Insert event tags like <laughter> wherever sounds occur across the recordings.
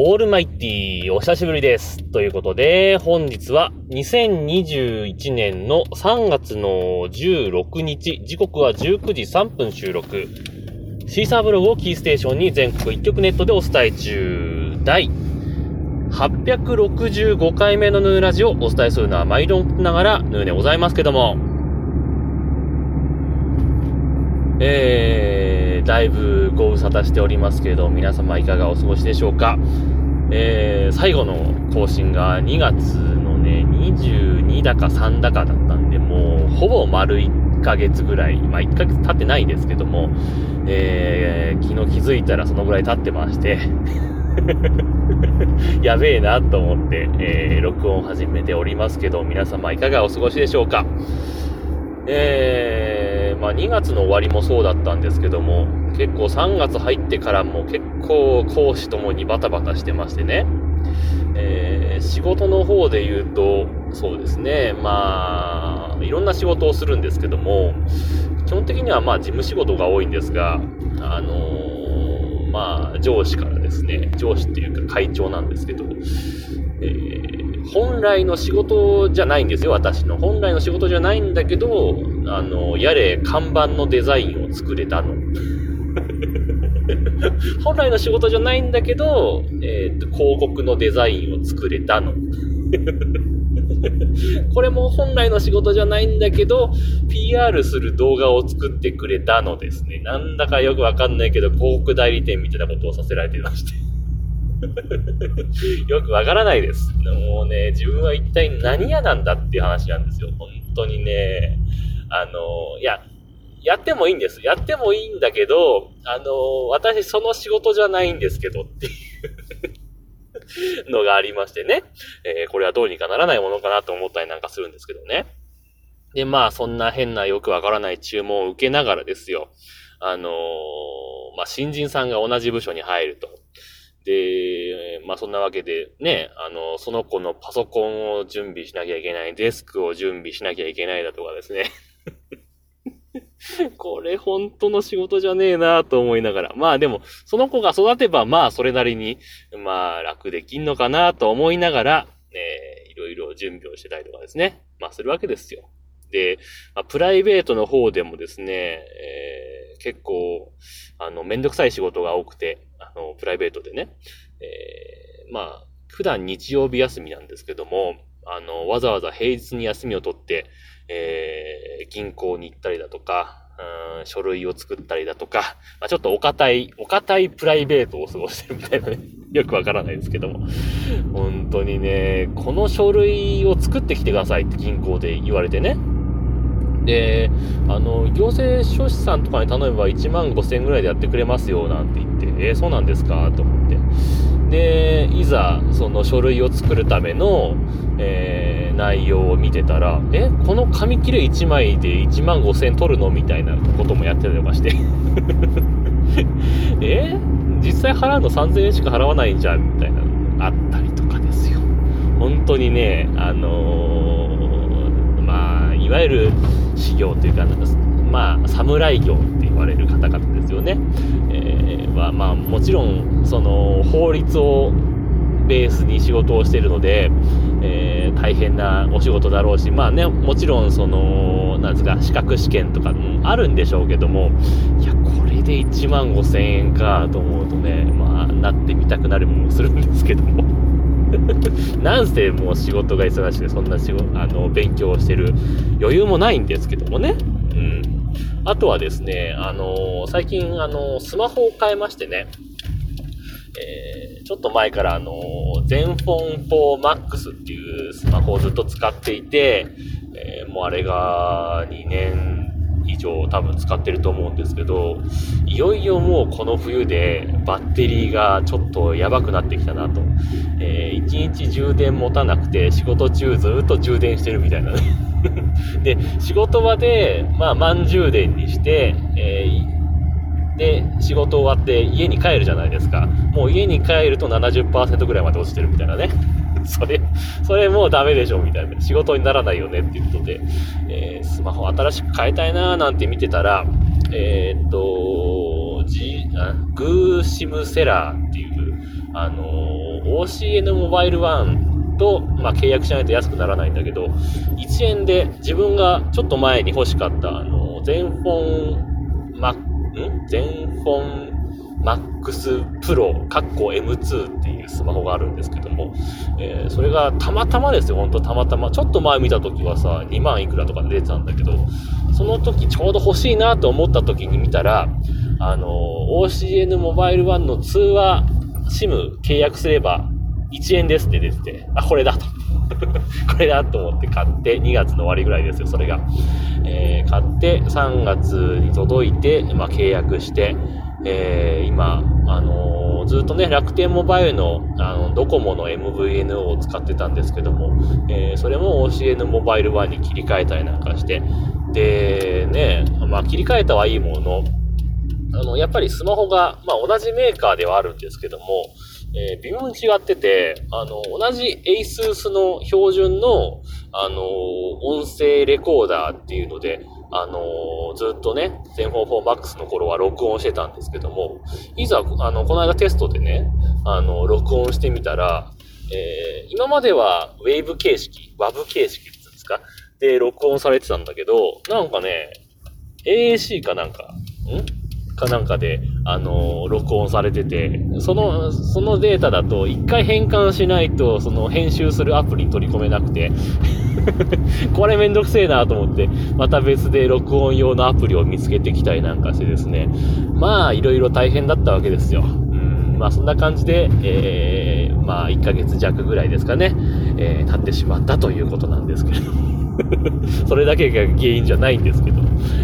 オールマイティーお久しぶりです。ということで、本日は2021年の3月の16日、時刻は19時3分収録。シーサーブログをキーステーションに全国一曲ネットでお伝え中。第865回目のヌーラジオをお伝えするのは毎度ながらヌーでございますけども、えー、だいぶご無沙汰しておりますけれど、皆様いかがお過ごしでしょうか。えー、最後の更新が2月のね、22だか3だかだったんで、もう、ほぼ丸1ヶ月ぐらい、まあ1ヶ月経ってないですけども、えー、昨日気づいたらそのぐらい経ってまして <laughs> やべえなと思って、えー、録音始めておりますけど、皆様いかがお過ごしでしょうかえー、まあ2月の終わりもそうだったんですけども、結構3月入ってからも結構講師ともにバタバタしてましてね、えー、仕事の方で言うと、そうですね、まあ、いろんな仕事をするんですけども、基本的にはまあ事務仕事が多いんですが、あのー、まあ上司からですね、上司っていうか会長なんですけど、え本来の仕事じゃないんですよ、私の。本来の仕事じゃないんだけど、あの、やれ、看板のデザインを作れたの。<laughs> 本来の仕事じゃないんだけど、えっ、と、広告のデザインを作れたの。<laughs> これも本来の仕事じゃないんだけど、PR する動画を作ってくれたのですね。なんだかよくわかんないけど、広告代理店みたいなことをさせられていまして。<laughs> よくわからないです。もうね、自分は一体何屋なんだっていう話なんですよ。本当にね、あの、いや、やってもいいんです。やってもいいんだけど、あの、私その仕事じゃないんですけどっていう <laughs> のがありましてね。えー、これはどうにかならないものかなと思ったりなんかするんですけどね。で、まあ、そんな変なよくわからない注文を受けながらですよ。あの、まあ、新人さんが同じ部署に入ると。で、まあそんなわけでね、あの、その子のパソコンを準備しなきゃいけない、デスクを準備しなきゃいけないだとかですね。<laughs> これ本当の仕事じゃねえなと思いながら。まあでも、その子が育てばまあそれなりに、まあ楽できんのかなと思いながら、ね、いろいろ準備をしてたりとかですね。まあするわけですよ。で、まあ、プライベートの方でもですね、えー、結構、あの、めんどくさい仕事が多くて、あの、プライベートでね、えー、まあ、普段日曜日休みなんですけども、あの、わざわざ平日に休みを取って、えー、銀行に行ったりだとか、うん、書類を作ったりだとか、まあ、ちょっとお堅い、お堅いプライベートを過ごしてるみたいなね。<laughs> よくわからないですけども。本当にね、この書類を作ってきてくださいって銀行で言われてね。で、あの、行政書士さんとかに頼めば1万5千円ぐらいでやってくれますよ、なんて言って、えー、そうなんですかと思って。で、いざ、その書類を作るための、えー、内容を見てたら、え、この紙切れ1枚で1万5千円取るのみたいなこともやってたりとかして。<laughs> え実際払うの3000円しか払わないんじゃんみたいなのあったりとかですよ。本当にね、あのー、いわゆる修行というか、まあ、侍業って言われる方々ですよね。えー、は、まあ、もちろん、その、法律をベースに仕事をしているので、えー、大変なお仕事だろうし、まあね、もちろん、その、なんですか、資格試験とかもあるんでしょうけども、いや、これで1万5千円かと思うとね、まあ、なってみたくなるもするんですけども。<laughs> なんせもう仕事が忙しくて、そんな仕事、あの、勉強をしてる余裕もないんですけどもね。うん。あとはですね、あの最近、あのスマホを変えましてね、えー、ちょっと前からあのゼンフォン4 Max っていうスマホをずっと使っていて、え、もうあれが2年以上多分使ってると思うんですけど、いよいよもうこの冬でバッテリーがちょっとやばくなってきたなと。えー、1日充電持たなくて仕事中ずっと充電してるみたいなね <laughs> で、仕事場で、まあ満充電にして、えー、で、仕事終わって家に帰るじゃないですか。もう家に帰ると70%ぐらいまで落ちてるみたいなね。<laughs> それ、それもうダメでしょみたいな。仕事にならないよねっていうことで、えー、スマホ新しく変えたいなーなんて見てたら、えー、っと、G、グーシムセラーっていう、あのー、OCN モバイル1と、まあ、契約しないと安くならないんだけど、1円で自分がちょっと前に欲しかった、あのー、全本、ま、ん？全本マッスプロ、カッコ M2 っていうスマホがあるんですけども、えー、それがたまたまですよ、ほんとたまたま。ちょっと前見た時はさ、2万いくらとかで出てたんだけど、その時ちょうど欲しいなと思った時に見たら、あの、OCN モバイル1の通話 SIM 契約すれば1円ですって出てて、あ、これだと。<laughs> これだと思って買って、2月の終わりぐらいですよ、それが。えー、買って、3月に届いて、まあ、契約して、えー、今、あのー、ずっとね、楽天モバイルの、あの、ドコモの MVNO を使ってたんですけども、えー、それも OCN モバイル1に切り替えたりなんかして、で、ね、まあ、切り替えたはいいもの、あの、やっぱりスマホが、まあ、同じメーカーではあるんですけども、えー、微妙に違ってて、あの、同じ ASUS の標準の、あの、音声レコーダーっていうので、あの、ずっとね、全方 4MAX の頃は録音してたんですけども、いざ、あの、この間テストでね、あの、録音してみたら、えー、今までは Wave 形式、WAV 形式って言うんですか？で、録音されてたんだけど、なんかね、AAC かなんか、ん？かなんかで、あのー、録音されてて、その、そのデータだと一回変換しないと、その編集するアプリに取り込めなくて <laughs> これめんどくせえなと思って、また別で録音用のアプリを見つけてきたりなんかしてですね、まあ、いろいろ大変だったわけですよ。うん、まあ、そんな感じで、えー、まあ、1ヶ月弱ぐらいですかね、えー、経ってしまったということなんですけれども。<laughs> それだけが原因じゃないんですけど、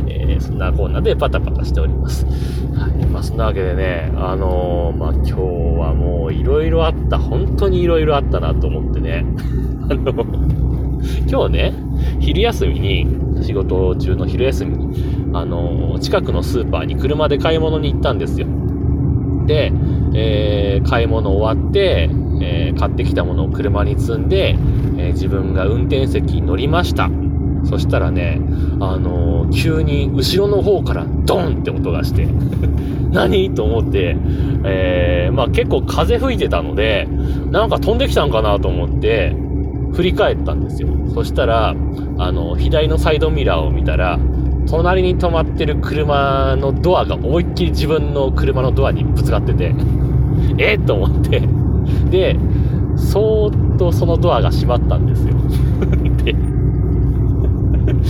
えー、そんなコーナーでパタパタしております。はい。まあ、そんなわけでね、あのー、まあ、今日はもういろいろあった。本当にいろいろあったなと思ってね。<laughs> あの、今日ね、昼休みに、仕事中の昼休みに、あのー、近くのスーパーに車で買い物に行ったんですよ。で、えー、買い物終わって、えー、買ってきたものを車に積んで、えー、自分が運転席に乗りました。そしたらね、あのー、急に後ろの方からドンって音がして <laughs> 何？と思って、えー、まあ結構風吹いてたので、なんか飛んできたんかなと思って、振り返ったんですよ。そしたら、あの、左のサイドミラーを見たら、隣に止まってる車のドアが思いっきり自分の車のドアにぶつかっててえっと思ってで、そーっとそのドアが閉まったんですよ。で、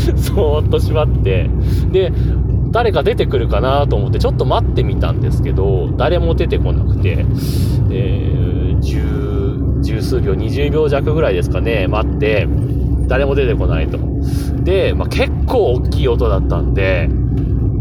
<laughs> そーっと閉まって、で、誰か出てくるかなと思ってちょっと待ってみたんですけど、誰も出てこなくて、えー、十、十数秒、20秒弱ぐらいですかね、待って、誰も出てこないと。で、まあ、結構大きい音だったんで、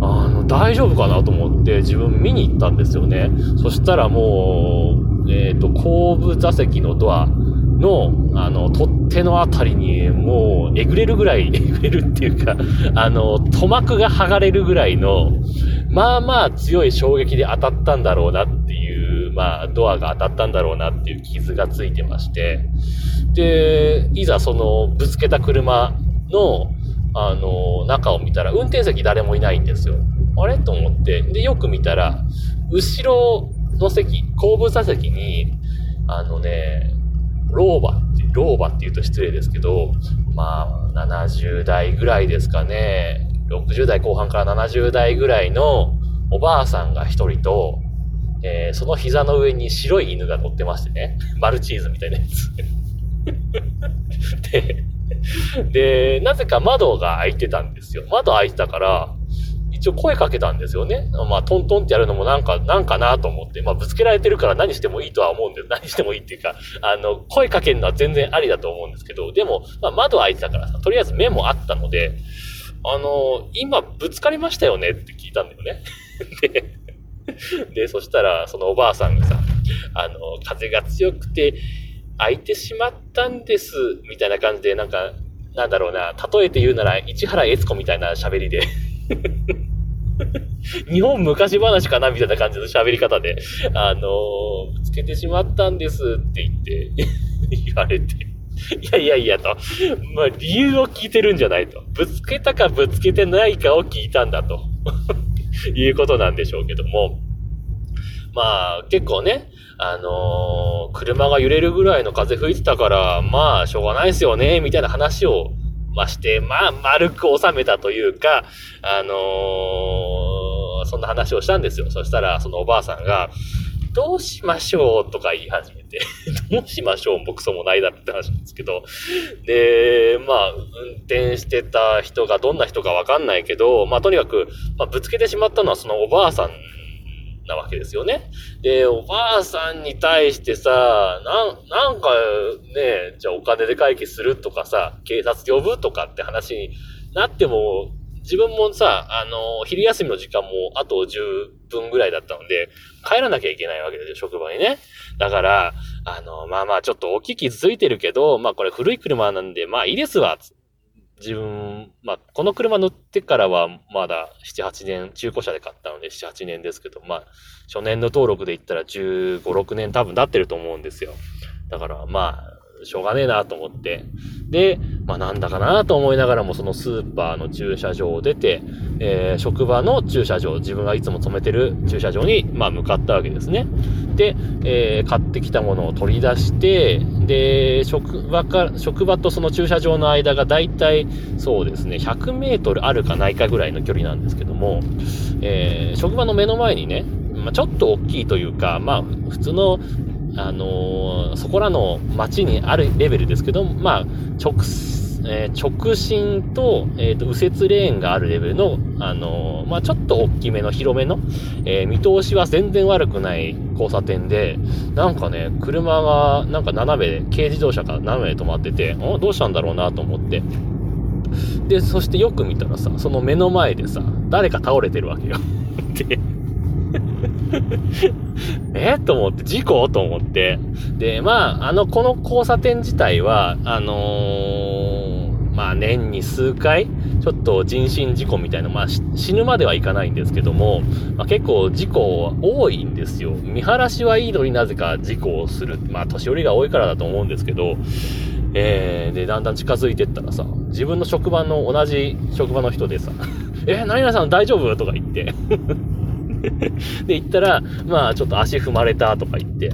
あの、大丈夫かなと思って自分見に行ったんですよね。そしたらもう、えっ、ー、と、後部座席のドアの、あの、取っ手のあたりに、もう、えぐれるぐらい、<laughs> えぐれるっていうか、あの、塗膜が剥がれるぐらいの、まあまあ強い衝撃で当たったんだろうなっていう、まあ、ドアが当たったんだろうなっていう傷がついてまして、で、いざその、ぶつけた車の、あの、中を見たら、運転席誰もいないんですよ。あれ？と思って。で、よく見たら、後ろの席、後部座席に、あのね、老婆って、老婆って言うと失礼ですけど、まあ、70代ぐらいですかね。60代後半から70代ぐらいのおばあさんが一人と、えー、その膝の上に白い犬が乗ってましてね。マルチーズみたいなやつ。<laughs> で、で、なぜか窓が開いてたんですよ。窓開いてたから、一応声かけたんですよね。まあ、トントンってやるのもなんか、なんかなと思って、まあ、ぶつけられてるから何してもいいとは思うんで、何してもいいっていうか、あの、声かけるのは全然ありだと思うんですけど、でも、まあ、窓開いてたからさ、とりあえず目もあったので、あの、今ぶつかりましたよねって聞いたんだよね。<laughs> で、で、そしたら、そのおばあさんがさ、あの、風が強くて、開いてしまったんです、みたいな感じで、なんか、なんだろうな、例えて言うなら、市原悦子みたいな喋りで <laughs> 日本昔話かなみたいな感じの喋り方で、あのー、ぶつけてしまったんですって言って <laughs> 言われて、いやいやいやと、まあ理由を聞いてるんじゃないと。ぶつけたかぶつけてないかを聞いたんだと。<laughs> いうことなんでしょうけども、まあ、結構ね、あのー、車が揺れるぐらいの風吹いてたから、まあ、しょうがないですよね、みたいな話を、まして、まあ、丸く収めたというか、あのー、そんな話をしたんですよ。そしたら、そのおばあさんが、どうしましょう？とか言い始めて <laughs> どうしましょう？僕そもないだろって話なんですけど。で、まあ、運転してた人がどんな人かわかんないけど、まあとにかく、まあぶつけてしまったのはそのおばあさんなわけですよね。で、おばあさんに対してさ、なん、なんかね、じゃあお金で解決するとかさ、警察呼ぶとかって話になっても、自分もさ、あの、昼休みの時間もあと10分ぐらいだったので、帰らなきゃいけないわけですよ、職場にね。だから、あの、まあまあ、ちょっと大きい傷ついてるけど、まあこれ古い車なんで、まあいいですわ、自分、まあ、この車乗ってからはまだ7、8年、中古車で買ったので7、8年ですけど、まあ、初年度登録で言ったら15、6年多分経ってると思うんですよ。だから、まあ、しょうがねえなと思って。で、まあなんだかなと思いながらもそのスーパーの駐車場を出て、えー、職場の駐車場、自分がいつも止めてる駐車場に、まあ向かったわけですね。で、えー、買ってきたものを取り出して、で、職場か、職場とその駐車場の間がだいたいそうですね、100メートルあるかないかぐらいの距離なんですけども、えー、職場の目の前にね、まあ、ちょっと大きいというか、まあ、普通のあのー、そこらの町にあるレベルですけど、まあ、直、えー、直進と、えっ、ー、と、右折レーンがあるレベルの、あのまあ、ちょっと大きめの広めの、え見通しは全然悪くない交差点で、なんかね、車が、なんか斜めで、軽自動車が斜めで止まってて、んどうしたんだろうなと思って。で、そしてよく見たらさ、その目の前でさ、誰か倒れてるわけよ。<laughs> で、<laughs> え？と思って、事故？と思って。で、まあ、あの、この交差点自体は、あのー、まあ、年に数回、ちょっと人身事故みたいな、まあ、死ぬまではいかないんですけども、まあ、結構事故は多いんですよ。見晴らしはいいのになぜか事故をする。まあ、年寄りが多いからだと思うんですけど、えー、で、だんだん近づいてったらさ、自分の職場の同じ職場の人でさ、<laughs> え、何々さん大丈夫？とか言って <laughs> で、行ったら、まあ、ちょっと足踏まれたとか言って、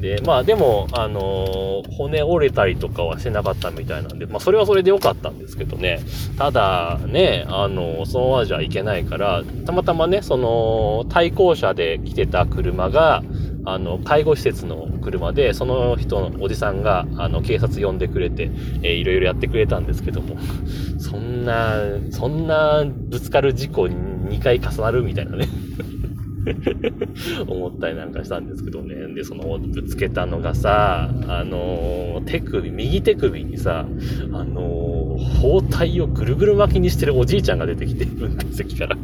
で、まあでも、あのー、骨折れたりとかはしてなかったみたいなんで、まあそれはそれで良かったんですけどね。ただ、ね、あのー、そのままじゃいけないから、たまたまね、その、対向車で来てた車が、あの、介護施設の車で、その人のおじさんが、あの、警察呼んでくれて、えー、いろいろやってくれたんですけども、そんな、そんなぶつかる事故に2回重なるみたいなね。<laughs> 思ったりなんかしたんですけどね。で、その、ぶつけたのがさ、あのー、手首、右手首にさ、あのー、包帯をぐるぐる巻きにしてるおじいちゃんが出てきて、運転席から。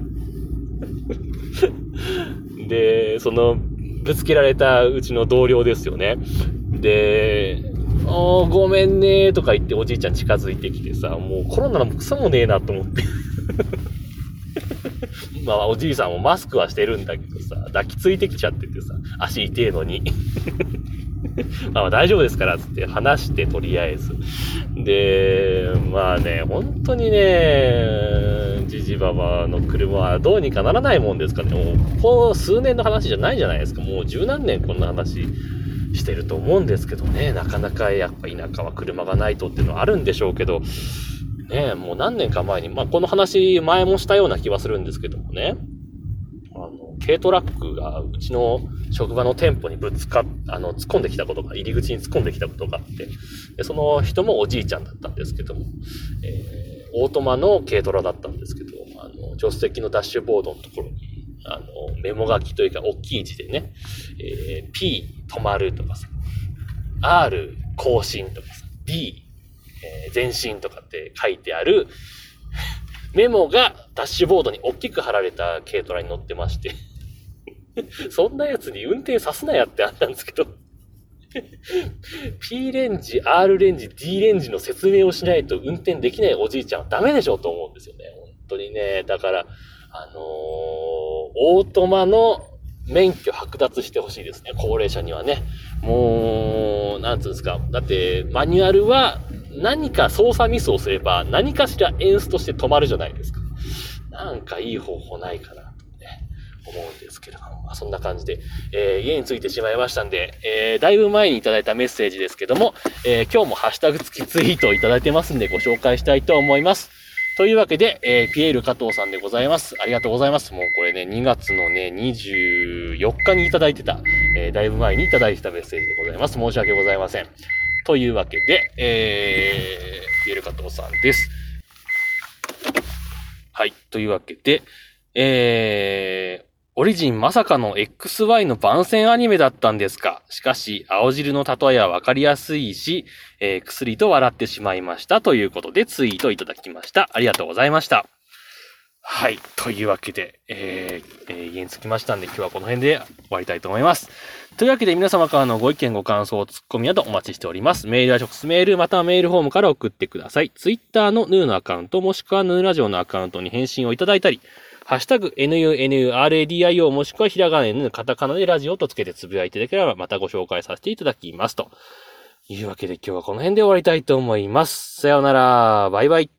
で、その、ぶつけられたうちの同僚ですよね。で、おごめんねとか言っておじいちゃん近づいてきてさ、もうコロナのクソもねえなと思って <laughs> まあ、おじいさんもマスクはしてるんだけどさ、抱きついてきちゃっててさ、足痛えのに。<laughs> まあ大丈夫ですから、つって話して、とりあえず。で、まあね、本当にね、じじばばの車はどうにかならないもんですかね。もう、こう数年の話じゃないじゃないですか。もう十何年こんな話してると思うんですけどね。なかなかやっぱ田舎は車がないとっていうのはあるんでしょうけど、ね、もう何年か前に、まあ、この話前もしたような気はするんですけどもね、あの、軽トラックがうちの職場の店舗にぶつかっ、あの、突っ込んできたことが、入り口に突っ込んできたことがあって、でその人もおじいちゃんだったんですけども、えー、オートマの軽トラだったんですけど、あの、助手席のダッシュボードのところに、あの、メモ書きというか、大きい字でね、えー、P 止まるとかさ、R 更新とかさ、B えー、前進とかって書いてある <laughs> メモがダッシュボードに大きく貼られた軽トラに乗ってまして <laughs> そんなやつに運転さすなやってあったんですけど <laughs> P レンジ、R レンジ、D レンジの説明をしないと運転できないおじいちゃんはダメでしょうと思うんですよね。本当にね。だから、あのー、オートマの免許剥奪してほしいですね。高齢者にはね。もう、なんつうんですか。だって、マニュアルは何か操作ミスをすれば、何かしらエンスとして止まるじゃないですか。なんかいい方法ないかな、思うんですけれども、まあ、そんな感じで、えー、家に着いてしまいましたんで、えー、だいぶ前にいただいたメッセージですけども、えー、今日もハッシュタグ付きツイートをいただいてますんでご紹介したいと思います。というわけで、えー、ピエール加藤さんでございます。ありがとうございます。もうこれね、2月のね、24日にいただいてた、えー、だいぶ前にいただいてたメッセージでございます。申し訳ございません。というわけで、えー、ピエール加藤さんです。はい。というわけで、えー、オリジンまさかの XY の番宣アニメだったんですか？しかし、青汁の例えはわかりやすいし、えー、薬と笑ってしまいました。ということでツイートいただきました。ありがとうございました。はい。というわけで、えー、えー、家に着きましたんで、今日はこの辺で終わりたいと思います。というわけで皆様からのご意見、ご感想、ツッコミなどお待ちしております。メールや直接メール、またはメールフォームから送ってください。ツイッターのヌーのアカウント、もしくはヌーラジオのアカウントに返信をいただいたり、ハッシュタグ、nunuradio もしくはひらがな n カタカナでラジオとつけてつぶやいていただければまたご紹介させていただきます。というわけで今日はこの辺で終わりたいと思います。さようなら。バイバイ。